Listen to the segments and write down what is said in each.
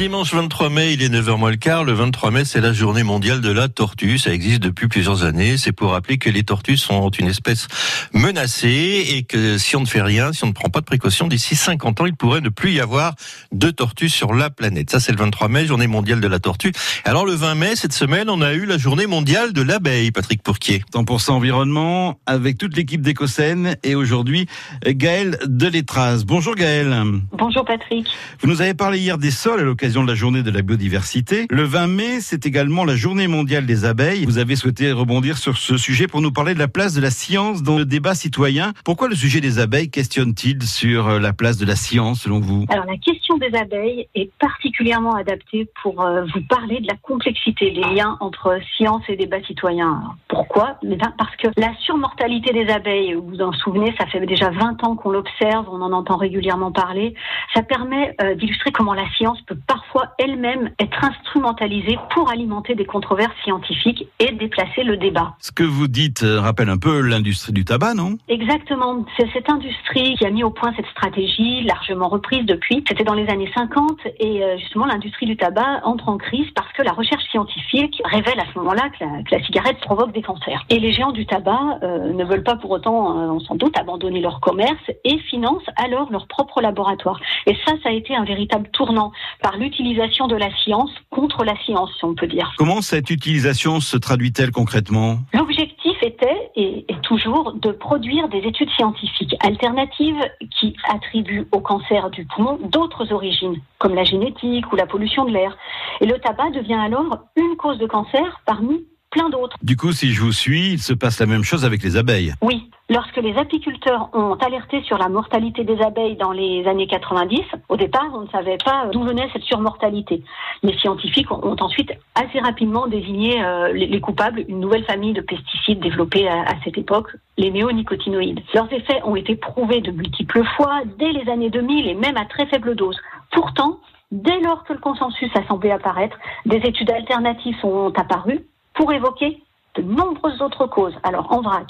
dimanche 23 mai, il est 9h moins le quart. Le 23 mai, c'est la journée mondiale de la tortue. Ça existe depuis plusieurs années. C'est pour rappeler que les tortues sont une espèce menacée et que si on ne fait rien, si on ne prend pas de précautions, d'ici 50 ans, il pourrait ne plus y avoir de tortues sur la planète. Ça, c'est le 23 mai, journée mondiale de la tortue. Alors, le 20 mai, cette semaine, on a eu la journée mondiale de l'abeille, Patrick Pourquier. 100% environnement avec toute l'équipe d'Écosène et aujourd'hui, Gaël Delétraz. Bonjour Gaël. Bonjour Patrick. Vous nous avez parlé hier des sols à l'occasion de la journée de la biodiversité. Le 20 mai, c'est également la journée mondiale des abeilles. Vous avez souhaité rebondir sur ce sujet pour nous parler de la place de la science dans le débat citoyen. Pourquoi le sujet des abeilles questionne-t-il sur euh, la place de la science selon vous? Alors la question des abeilles est particulièrement adaptée pour euh, vous parler de la complexité des liens entre science et débat citoyen. pourquoi? Parce que la surmortalité des abeilles, vous vous en souvenez, ça fait déjà 20 ans qu'on l'observe, on en entend régulièrement parler. Ça permet euh, d'illustrer comment la science peut parfois elle-même être instrumentalisée pour alimenter des controverses scientifiques et déplacer le débat. Ce que vous dites euh, rappelle un peu l'industrie du tabac, non? Exactement. C'est cette industrie qui a mis au point cette stratégie, largement reprise depuis. C'était dans les années 50 et euh, justement l'industrie du tabac entre en crise parce que la recherche scientifique révèle à ce moment-là que la, cigarette provoque des cancers. Et les géants du tabac euh, ne veulent pas pour autant, on sans doute, abandonner leur commerce et financent alors leur propre laboratoire. Et ça, ça a été un véritable tournant par l'utilisation de la science contre la science, si on peut dire. Comment cette utilisation se traduit-elle concrètement? L'objectif était et est toujours de produire des études scientifiques alternatives qui attribuent au cancer du poumon d'autres origines, comme la génétique ou la pollution de l'air. Et le tabac devient alors une cause de cancer parmi plein d'autres. Du coup, si je vous suis, il se passe la même chose avec les abeilles. Oui. Lorsque les apiculteurs ont alerté sur la mortalité des abeilles dans les années 90, au départ, on ne savait pas d'où venait cette surmortalité. Les scientifiques ont ensuite assez rapidement désigné euh, les coupables, une nouvelle famille de pesticides développés à, cette époque, les néonicotinoïdes. Leurs effets ont été prouvés de multiples fois dès les années 2000 et même à très faible dose. Pourtant, dès lors que le consensus a semblé apparaître, des études alternatives sont apparues pour évoquer de nombreuses autres causes. Alors, en vrac,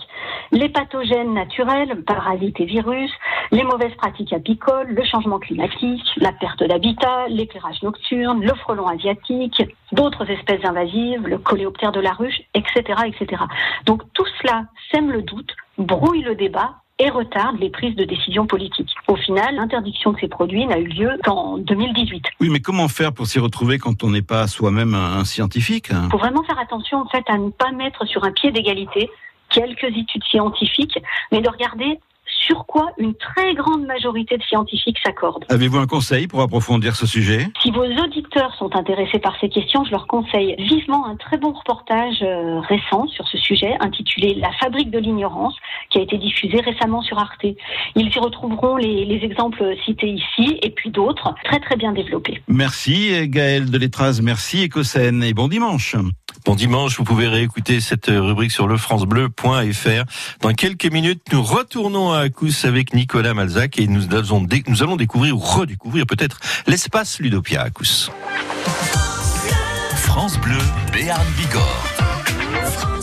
les pathogènes naturels, parasites et virus, les mauvaises pratiques apicoles, le changement climatique, la perte d'habitat, l'éclairage nocturne, le frelon asiatique, d'autres espèces invasives, le coléoptère de la ruche, etc., etc. Donc, tout cela sème le doute, brouille le débat et retarde les prises de décision politiques. Au final, l'interdiction de ces produits n'a eu lieu qu'en 2018. Oui, mais comment faire pour s'y retrouver quand on n'est pas soi-même un scientifique Il faut vraiment faire attention en fait à ne pas mettre sur un pied d'égalité quelques études scientifiques, mais de regarder sur quoi une très grande majorité de scientifiques s'accordent. Avez-vous un conseil pour approfondir ce sujet? Si vos auditeurs sont intéressés par ces questions, je leur conseille vivement un très bon reportage euh, récent sur ce sujet intitulé La fabrique de l'ignorance qui a été diffusé récemment sur Arte. Ils y retrouveront les, les exemples cités ici et puis d'autres très très bien développés. Merci Gaël Delétraz, merci Écosène et bon dimanche. Bon dimanche, vous pouvez réécouter cette rubrique sur lefrancebleu.fr. Dans quelques minutes, nous retournons à Acous avec Nicolas Malzac et nous allons, découvrir ou redécouvrir peut-être l'espace Ludopia à Acous. France Bleu, Béarn Bigorre.